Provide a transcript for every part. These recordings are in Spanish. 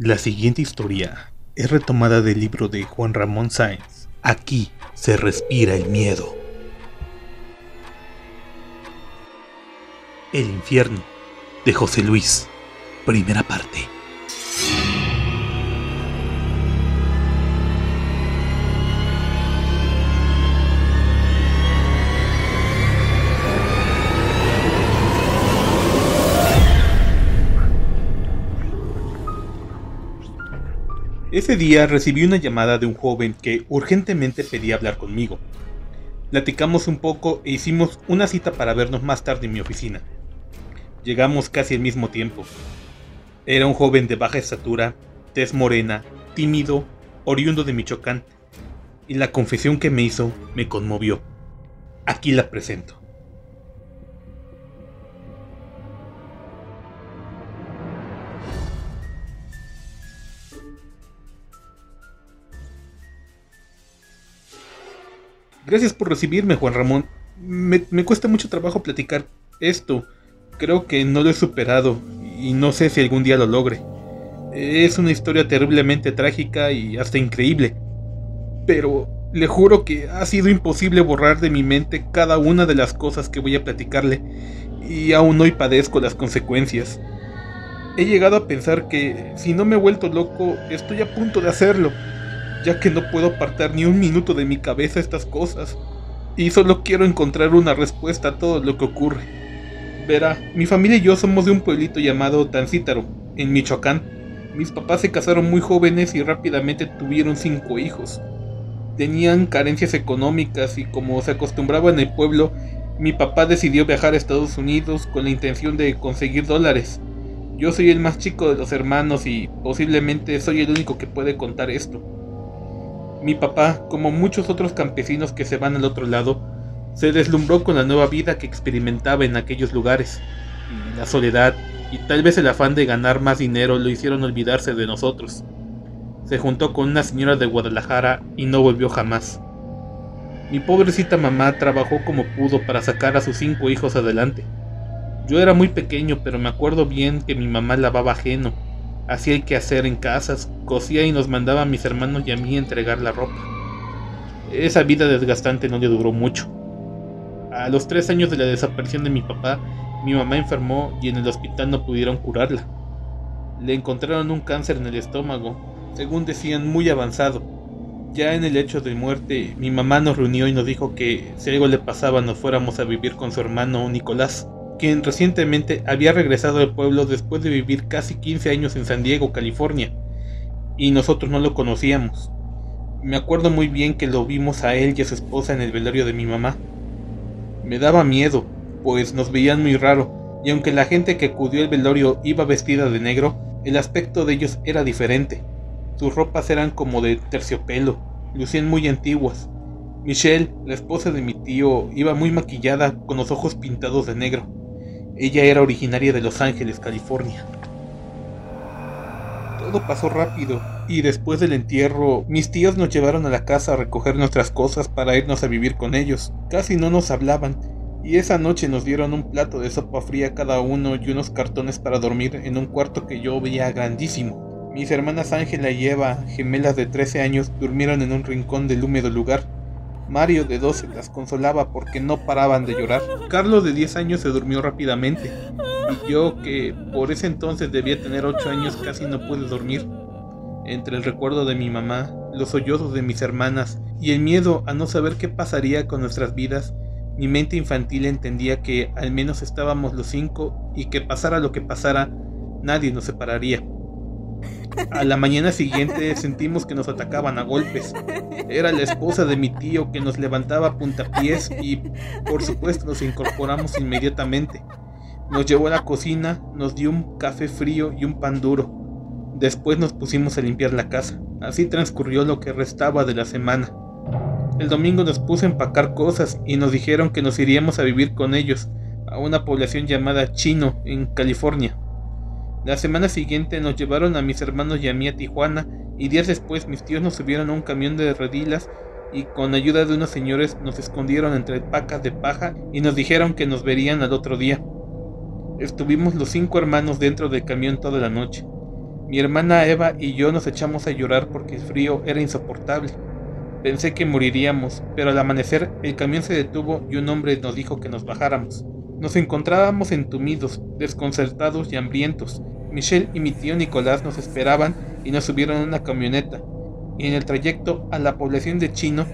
La siguiente historia es retomada del libro de Juan Ramón Sáenz. Aquí se respira el miedo. El infierno de José Luis. Primera parte. Ese día recibí una llamada de un joven que urgentemente pedía hablar conmigo. Platicamos un poco e hicimos una cita para vernos más tarde en mi oficina. Llegamos casi al mismo tiempo. Era un joven de baja estatura, tez morena, tímido, oriundo de Michoacán, y la confesión que me hizo me conmovió. Aquí la presento. Gracias por recibirme, Juan Ramón. Me, cuesta mucho trabajo platicar esto. Creo que no lo he superado y no sé si algún día lo logre. Es una historia terriblemente trágica y hasta increíble. Pero le juro que ha sido imposible borrar de mi mente cada una de las cosas que voy a platicarle y aún hoy padezco las consecuencias. He llegado a pensar que si no me he vuelto loco, estoy a punto de hacerlo ya que no puedo apartar ni un minuto de mi cabeza estas cosas, y solo quiero encontrar una respuesta a todo lo que ocurre. Verá, mi familia y yo somos de un pueblito llamado Tancítaro, en Michoacán. Mis papás se casaron muy jóvenes y rápidamente tuvieron cinco hijos. Tenían carencias económicas y como se acostumbraba en el pueblo, mi papá decidió viajar a Estados Unidos con la intención de conseguir dólares. Yo soy el más chico de los hermanos y posiblemente soy el único que puede contar esto. Mi papá, como muchos otros campesinos que se van al otro lado, se deslumbró con la nueva vida que experimentaba en aquellos lugares. La soledad y tal vez el afán de ganar más dinero lo hicieron olvidarse de nosotros. Se juntó con una señora de Guadalajara y no volvió jamás. Mi pobrecita mamá trabajó como pudo para sacar a sus cinco hijos adelante. Yo era muy pequeño, pero me acuerdo bien que mi mamá lavaba ajeno hacía el hacer en casas, cosía y nos mandaba a mis hermanos y a mí entregar la ropa. Esa vida desgastante no le duró mucho. A los tres años de la desaparición de mi papá, mi mamá enfermó y en el hospital no pudieron curarla. Le encontraron un cáncer en el estómago, según decían muy avanzado. Ya en el hecho de muerte, mi mamá nos reunió y nos dijo que si algo le pasaba nos fuéramos a vivir con su hermano Nicolás quien recientemente había regresado al pueblo después de vivir casi 15 años en San Diego, California, y nosotros no lo conocíamos. Me acuerdo muy bien que lo vimos a él y a su esposa en el velorio de mi mamá. Me daba miedo, pues nos veían muy raro, y aunque la gente que acudió al velorio iba vestida de negro, el aspecto de ellos era diferente. Sus ropas eran como de terciopelo, lucían muy antiguas. Michelle, la esposa de mi tío, iba muy maquillada con los ojos pintados de negro. Ella era originaria de Los Ángeles, California. Todo pasó rápido y después del entierro mis tíos nos llevaron a la casa a recoger nuestras cosas para irnos a vivir con ellos. Casi no nos hablaban y esa noche nos dieron un plato de sopa fría cada uno y unos cartones para dormir en un cuarto que yo veía grandísimo. Mis hermanas Ángela y Eva, gemelas de 13 años, durmieron en un rincón del húmedo lugar Mario de 12 las consolaba porque no paraban de llorar. Carlos de 10 años se durmió rápidamente. Y yo, que por ese entonces debía tener 8 años, casi no pude dormir. Entre el recuerdo de mi mamá, los sollozos de mis hermanas y el miedo a no saber qué pasaría con nuestras vidas, mi mente infantil entendía que al menos estábamos los cinco y que pasara lo que pasara, nadie nos separaría. A la mañana siguiente sentimos que nos atacaban a golpes. Era la esposa de mi tío que nos levantaba a puntapiés y por supuesto nos incorporamos inmediatamente. Nos llevó a la cocina, nos dio un café frío y un pan duro. Después nos pusimos a limpiar la casa. Así transcurrió lo que restaba de la semana. El domingo nos puso a empacar cosas y nos dijeron que nos iríamos a vivir con ellos a una población llamada Chino en California. La semana siguiente nos llevaron a mis hermanos y a mí a Tijuana y días después mis tíos nos subieron a un camión de redilas y con ayuda de unos señores nos escondieron entre pacas de paja y nos dijeron que nos verían al otro día. Estuvimos los cinco hermanos dentro del camión toda la noche. Mi hermana Eva y yo nos echamos a llorar porque el frío era insoportable. Pensé que moriríamos, pero al amanecer el camión se detuvo y un hombre nos dijo que nos bajáramos. Nos encontrábamos entumidos, desconcertados y hambrientos. Michelle y mi tío Nicolás nos esperaban y nos subieron a una camioneta. Y en el trayecto a la población de Chino,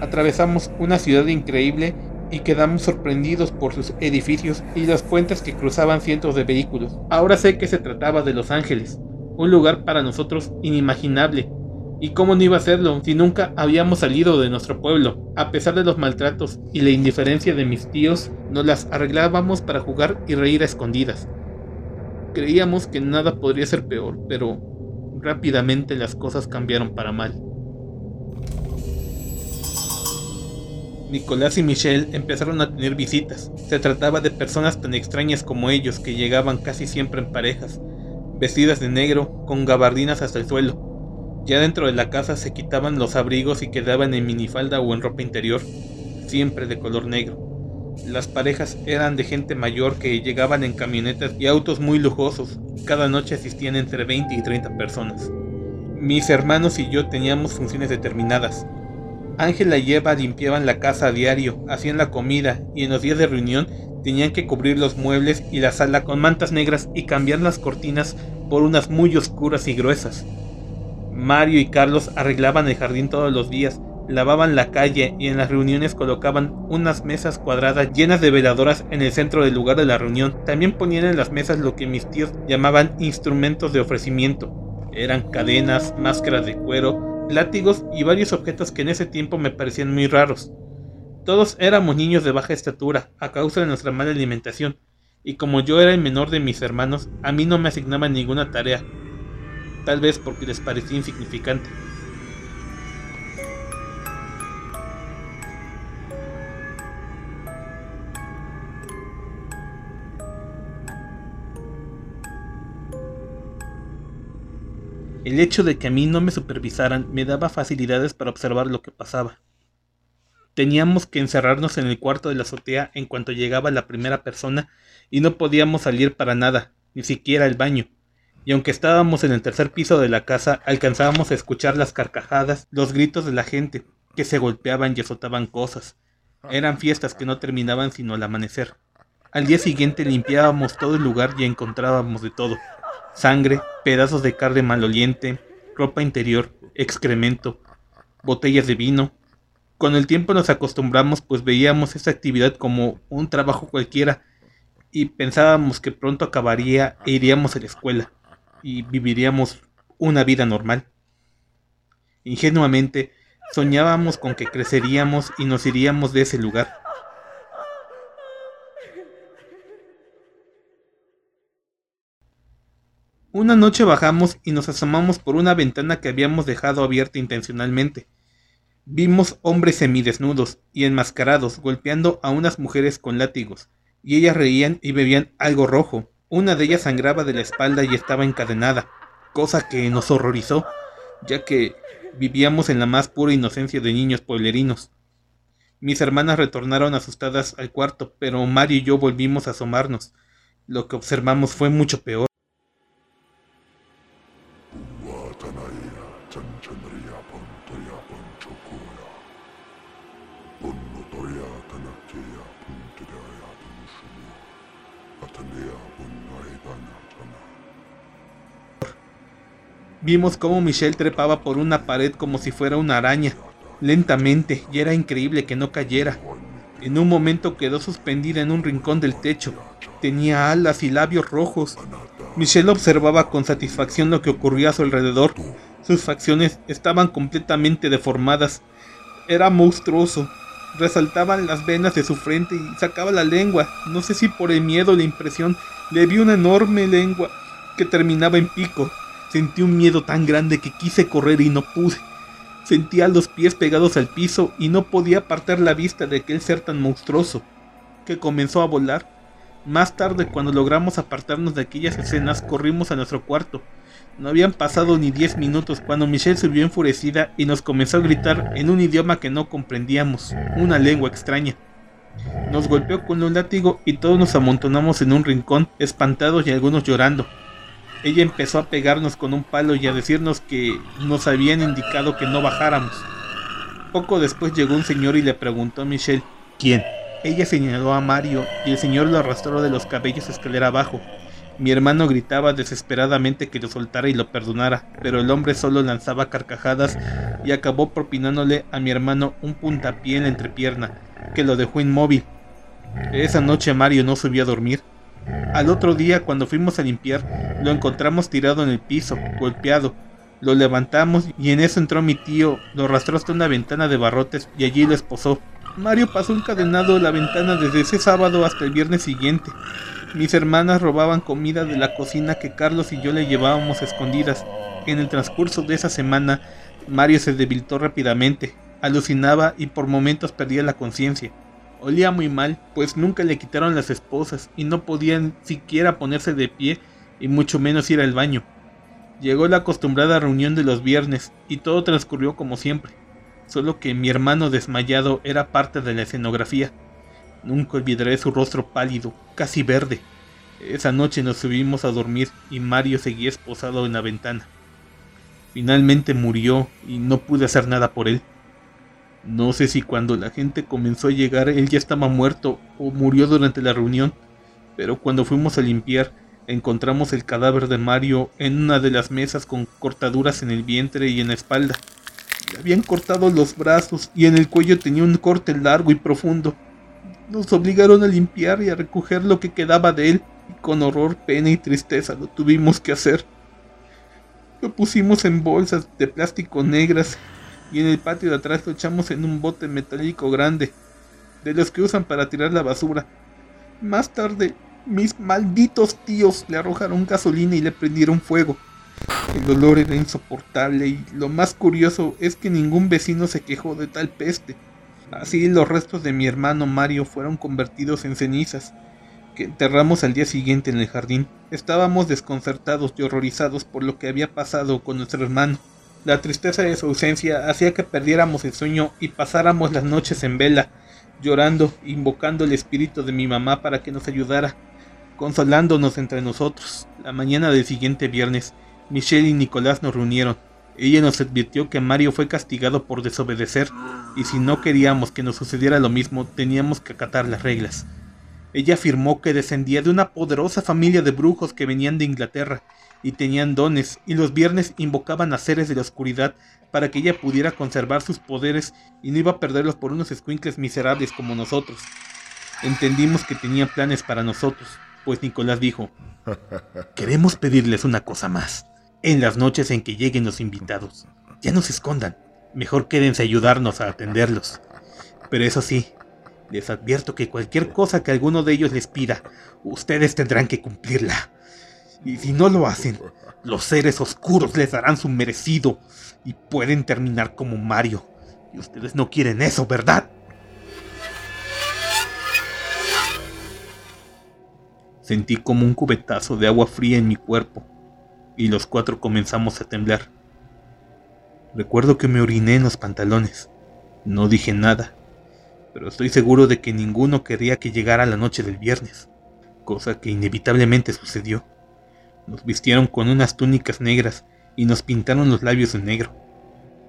atravesamos una ciudad increíble y quedamos sorprendidos por sus edificios y las puentes que cruzaban cientos de vehículos. Ahora sé que se trataba de Los Ángeles, un lugar para nosotros inimaginable. ¿Y cómo no iba a serlo si nunca habíamos salido de nuestro pueblo? A pesar de los maltratos y la indiferencia de mis tíos, nos las arreglábamos para jugar y reír a escondidas. Creíamos que nada podría ser peor, pero rápidamente las cosas cambiaron para mal. Nicolás y Michelle empezaron a tener visitas. Se trataba de personas tan extrañas como ellos que llegaban casi siempre en parejas, vestidas de negro, con gabardinas hasta el suelo. Ya dentro de la casa se quitaban los abrigos y quedaban en minifalda o en ropa interior, siempre de color negro. Las parejas eran de gente mayor que llegaban en camionetas y autos muy lujosos. Cada noche asistían entre 20 y 30 personas. Mis hermanos y yo teníamos funciones determinadas. Ángela y Eva limpiaban la casa a diario, hacían la comida y en los días de reunión tenían que cubrir los muebles y la sala con mantas negras y cambiar las cortinas por unas muy oscuras y gruesas. Mario y Carlos arreglaban el jardín todos los días, lavaban la calle y en las reuniones colocaban unas mesas cuadradas llenas de veladoras en el centro del lugar de la reunión. También ponían en las mesas lo que mis tíos llamaban instrumentos de ofrecimiento. Eran cadenas, máscaras de cuero, látigos y varios objetos que en ese tiempo me parecían muy raros. Todos éramos niños de baja estatura a causa de nuestra mala alimentación, y como yo era el menor de mis hermanos, a mí no me asignaban ninguna tarea, tal vez porque les parecía insignificante. El hecho de que a mí no me supervisaran me daba facilidades para observar lo que pasaba. Teníamos que encerrarnos en el cuarto de la azotea en cuanto llegaba la primera persona y no podíamos salir para nada, ni siquiera al baño. Y aunque estábamos en el tercer piso de la casa, alcanzábamos a escuchar las carcajadas, los gritos de la gente, que se golpeaban y azotaban cosas. Eran fiestas que no terminaban sino al amanecer. Al día siguiente limpiábamos todo el lugar y encontrábamos de todo sangre, pedazos de carne maloliente, ropa interior, excremento, botellas de vino. Con el tiempo nos acostumbramos pues veíamos esta actividad como un trabajo cualquiera y pensábamos que pronto acabaría e iríamos a la escuela y viviríamos una vida normal. Ingenuamente soñábamos con que creceríamos y nos iríamos de ese lugar. Una noche bajamos y nos asomamos por una ventana que habíamos dejado abierta intencionalmente. Vimos hombres semidesnudos y enmascarados golpeando a unas mujeres con látigos, y ellas reían y bebían algo rojo. Una de ellas sangraba de la espalda y estaba encadenada, cosa que nos horrorizó, ya que vivíamos en la más pura inocencia de niños pueblerinos. Mis hermanas retornaron asustadas al cuarto, pero Mario y yo volvimos a asomarnos. Lo que observamos fue mucho peor. Vimos cómo Michelle trepaba por una pared como si fuera una araña, lentamente, y era increíble que no cayera. En un momento quedó suspendida en un rincón del techo. Tenía alas y labios rojos. Michelle observaba con satisfacción lo que ocurría a su alrededor. Sus facciones estaban completamente deformadas. Era monstruoso. Resaltaban las venas de su frente y sacaba la lengua. No sé si por el miedo o la impresión, le vi una enorme lengua que terminaba en pico. Sentí un miedo tan grande que quise correr y no pude. Sentía los pies pegados al piso y no podía apartar la vista de aquel ser tan monstruoso, que comenzó a volar. Más tarde, cuando logramos apartarnos de aquellas escenas, corrimos a nuestro cuarto. No habían pasado ni diez minutos cuando Michelle subió enfurecida y nos comenzó a gritar en un idioma que no comprendíamos, una lengua extraña. Nos golpeó con un látigo y todos nos amontonamos en un rincón, espantados y algunos llorando. ella empezó a pegarnos con un palo y a decirnos que nos habían indicado que no bajáramos. Poco después llegó un señor y le preguntó a Michelle, ¿quién? Ella señaló a Mario y el señor lo arrastró de los cabellos escalera abajo. Mi hermano gritaba desesperadamente que lo soltara y lo perdonara, pero el hombre solo lanzaba carcajadas y acabó propinándole a mi hermano un puntapié en la entrepierna, que lo dejó inmóvil. Esa noche Mario no subió a dormir. Al otro día, cuando fuimos a limpiar, lo encontramos tirado en el piso, golpeado. Lo levantamos y en eso entró mi tío, lo arrastró hasta una ventana de barrotes y allí lo esposó. Mario pasó encadenado la ventana desde ese sábado hasta el viernes siguiente. Mis hermanas robaban comida de la cocina que Carlos y yo le llevábamos escondidas. En el transcurso de esa semana, Mario se debilitó rápidamente, alucinaba y por momentos perdía la conciencia. Olía muy mal, pues nunca le quitaron las esposas y no podían siquiera ponerse de pie y mucho menos ir al baño. Llegó la acostumbrada reunión de los viernes y todo transcurrió como siempre, solo que mi hermano desmayado era parte de la escenografía. Nunca olvidaré su rostro pálido, casi verde. Esa noche nos subimos a dormir y Mario seguía esposado en la ventana. Finalmente murió y no pude hacer nada por él. No sé si cuando la gente comenzó a llegar él ya estaba muerto o murió durante la reunión, pero cuando fuimos a limpiar encontramos el cadáver de Mario en una de las mesas con cortaduras en el vientre y en la espalda. Le habían cortado los brazos y en el cuello tenía un corte largo y profundo. Nos obligaron a limpiar y a recoger lo que quedaba de él, y con horror, pena y tristeza lo tuvimos que hacer. Lo pusimos en bolsas de plástico negras y en el patio de atrás lo echamos en un bote metálico grande, de los que usan para tirar la basura. Más tarde, mis malditos tíos le arrojaron gasolina y le prendieron fuego. El olor era insoportable y lo más curioso es que ningún vecino se quejó de tal peste. Así los restos de mi hermano Mario fueron convertidos en cenizas, que enterramos al día siguiente en el jardín. Estábamos desconcertados y horrorizados por lo que había pasado con nuestro hermano. La tristeza de su ausencia hacía que perdiéramos el sueño y pasáramos las noches en vela, llorando, invocando el espíritu de mi mamá para que nos ayudara, consolándonos entre nosotros. La mañana del siguiente viernes, Michelle y Nicolás nos reunieron. Ella nos advirtió que Mario fue castigado por desobedecer y si no queríamos que nos sucediera lo mismo teníamos que acatar las reglas. Ella afirmó que descendía de una poderosa familia de brujos que venían de Inglaterra y tenían dones y los viernes invocaban a seres de la oscuridad para que ella pudiera conservar sus poderes y no iba a perderlos por unos escuincles miserables como nosotros. Entendimos que tenía planes para nosotros, pues Nicolás dijo, queremos pedirles una cosa más en las noches en que lleguen los invitados. Ya no se escondan, mejor quédense a ayudarnos a atenderlos. Pero eso sí, les advierto que cualquier cosa que alguno de ellos les pida, ustedes tendrán que cumplirla. Y si no lo hacen, los seres oscuros les darán su merecido y pueden terminar como Mario. Y ustedes no quieren eso, ¿verdad? Sentí como un cubetazo de agua fría en mi cuerpo y los cuatro comenzamos a temblar. Recuerdo que me oriné en los pantalones. No dije nada, pero estoy seguro de que ninguno quería que llegara la noche del viernes, cosa que inevitablemente sucedió. Nos vistieron con unas túnicas negras y nos pintaron los labios de negro.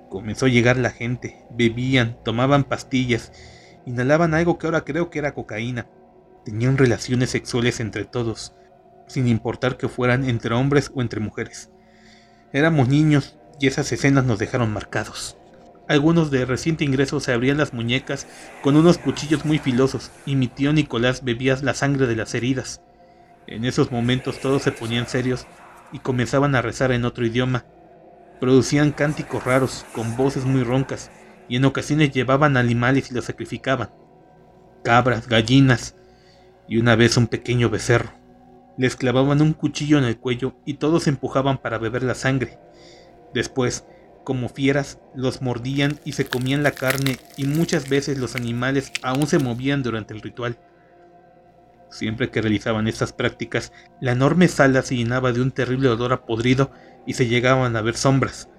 Comenzó a llegar la gente, bebían, tomaban pastillas, inhalaban algo que ahora creo que era cocaína. Tenían relaciones sexuales entre todos, sin importar que fueran entre hombres o entre mujeres. Éramos niños y esas escenas nos dejaron marcados. Algunos de reciente ingreso se abrían las muñecas con unos cuchillos muy filosos y mi tío Nicolás bebía la sangre de las heridas. En esos momentos todos se ponían serios y comenzaban a rezar en otro idioma. Producían cánticos raros, con voces muy roncas, y en ocasiones llevaban animales y los sacrificaban. Cabras, gallinas y una vez un pequeño becerro. Les clavaban un cuchillo en el cuello y todos se empujaban para beber la sangre. Después, como fieras, los mordían y se comían la carne y muchas veces los animales aún se movían durante el ritual. Siempre que realizaban estas prácticas, la enorme sala se llenaba de un terrible olor a podrido y se llegaban a ver sombras.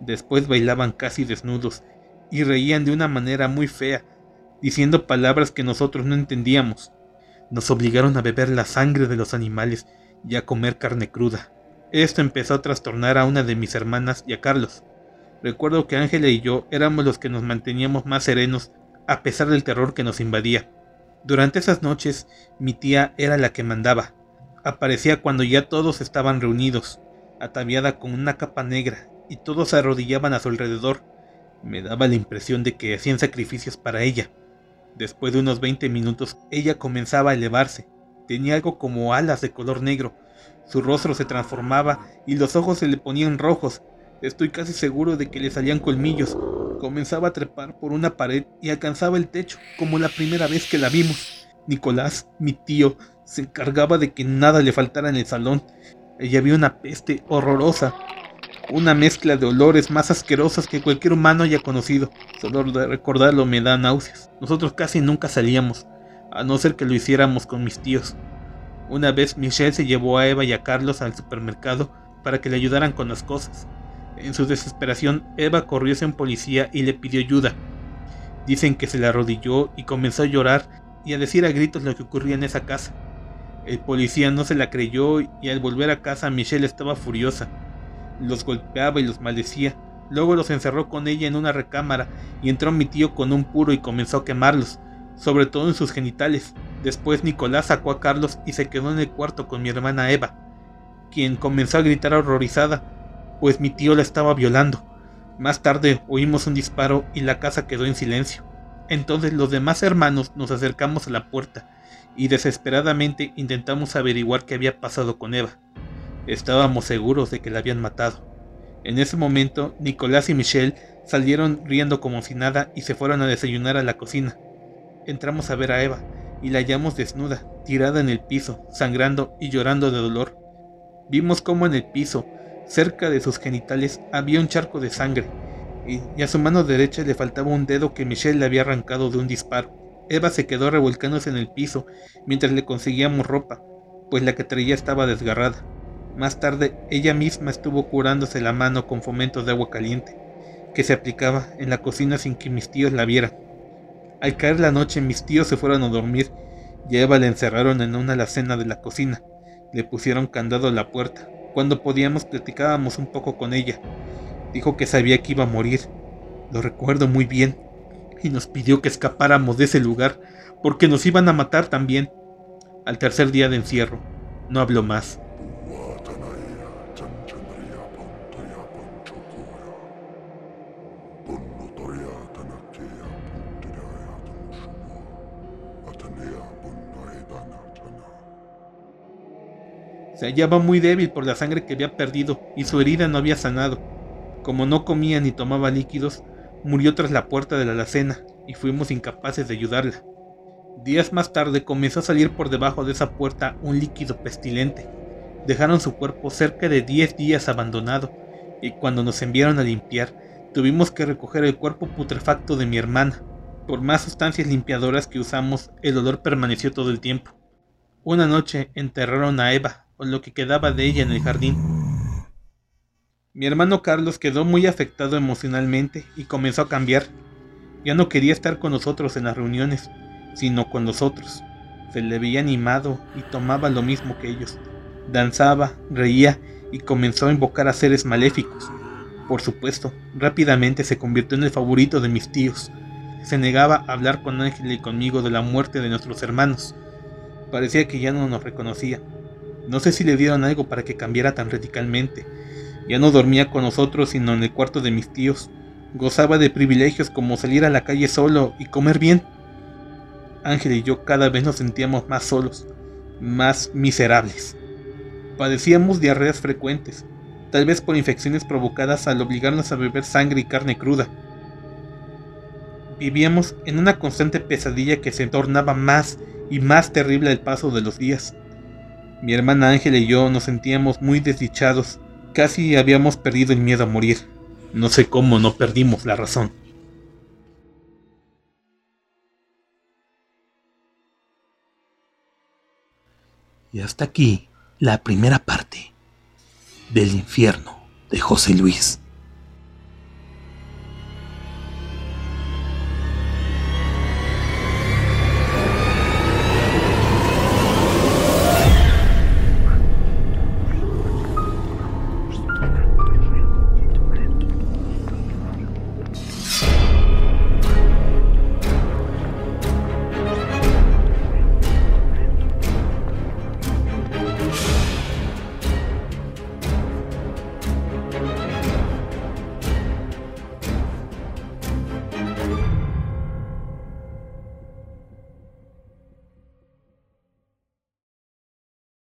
Después bailaban casi desnudos y reían de una manera muy fea, diciendo palabras que nosotros no entendíamos. Nos obligaron a beber la sangre de los animales y a comer carne cruda. Esto empezó a trastornar a una de mis hermanas y a Carlos. Recuerdo que Ángela y yo éramos los que nos manteníamos más serenos a pesar del terror que nos invadía. Durante esas noches mi tía era la que mandaba. Aparecía cuando ya todos estaban reunidos, ataviada con una capa negra, y todos se arrodillaban a su alrededor. Me daba la impresión de que hacían sacrificios para ella. Después de unos 20 minutos, ella comenzaba a elevarse. Tenía algo como alas de color negro. Su rostro se transformaba y los ojos se le ponían rojos. Estoy casi seguro de que le salían colmillos. Comenzaba a trepar por una pared y alcanzaba el techo, como la primera vez que la vimos. Nicolás, mi tío, se encargaba de que nada le faltara en el salón. Ella había una peste horrorosa, una mezcla de olores más asquerosas que cualquier humano haya conocido. Solo de recordarlo me da náuseas. Nosotros casi nunca salíamos, a no ser que lo hiciéramos con mis tíos. Una vez Michelle se llevó a Eva y a Carlos al supermercado para que le ayudaran con las cosas. En su desesperación, Eva corrió hacia un policía y le pidió ayuda. Dicen que se le arrodilló y comenzó a llorar y a decir a gritos lo que ocurría en esa casa. El policía no se la creyó y al volver a casa Michelle estaba furiosa. Los golpeaba y los maldecía. Luego los encerró con ella en una recámara y entró mi tío con un puro y comenzó a quemarlos, sobre todo en sus genitales. Después Nicolás sacó a Carlos y se quedó en el cuarto con mi hermana Eva, quien comenzó a gritar horrorizada pues mi tío la estaba violando. Más tarde oímos un disparo y la casa quedó en silencio. Entonces los demás hermanos nos acercamos a la puerta y desesperadamente intentamos averiguar qué había pasado con Eva. Estábamos seguros de que la habían matado. En ese momento, Nicolás y Michelle salieron riendo como si nada y se fueron a desayunar a la cocina. Entramos a ver a Eva y la hallamos desnuda, tirada en el piso, sangrando y llorando de dolor. Vimos cómo en el piso Cerca de sus genitales había un charco de sangre, y a su mano derecha le faltaba un dedo que Michelle le había arrancado de un disparo. Eva se quedó revolcándose en el piso mientras le conseguíamos ropa, pues la que traía estaba desgarrada. Más tarde, ella misma estuvo curándose la mano con fomentos de agua caliente, que se aplicaba en la cocina sin que mis tíos la vieran. Al caer la noche, mis tíos se fueron a dormir y a Eva la encerraron en una alacena de la cocina. Le pusieron candado a la puerta, cuando podíamos platicábamos un poco con ella. Dijo que sabía que iba a morir. Lo recuerdo muy bien. Y nos pidió que escapáramos de ese lugar porque nos iban a matar también. Al tercer día de encierro, no habló más. Se hallaba muy débil por la sangre que había perdido y su herida no había sanado. Como no comía ni tomaba líquidos, murió tras la puerta de la alacena y fuimos incapaces de ayudarla. Días más tarde comenzó a salir por debajo de esa puerta un líquido pestilente. Dejaron su cuerpo cerca de 10 días abandonado y cuando nos enviaron a limpiar, tuvimos que recoger el cuerpo putrefacto de mi hermana. Por más sustancias limpiadoras que usamos, el olor permaneció todo el tiempo. Una noche enterraron a Eva, o lo que quedaba de ella en el jardín. Mi hermano Carlos quedó muy afectado emocionalmente y comenzó a cambiar. Ya no quería estar con nosotros en las reuniones, sino con los otros. Se le veía animado y tomaba lo mismo que ellos. Danzaba, reía y comenzó a invocar a seres maléficos. Por supuesto, rápidamente se convirtió en el favorito de mis tíos. Se negaba a hablar con Ángel y conmigo de la muerte de nuestros hermanos. Parecía que ya no nos reconocía. No sé si le dieron algo para que cambiara tan radicalmente. Ya no dormía con nosotros sino en el cuarto de mis tíos. Gozaba de privilegios como salir a la calle solo y comer bien. Ángel y yo cada vez nos sentíamos más solos, más miserables. Padecíamos diarreas frecuentes, tal vez por infecciones provocadas al obligarnos a beber sangre y carne cruda. Vivíamos en una constante pesadilla que se tornaba más y más terrible al paso de los días. Mi hermana Ángela y yo nos sentíamos muy desdichados. Casi habíamos perdido el miedo a morir. No sé cómo no perdimos la razón. Y hasta aquí la primera parte del infierno de José Luis.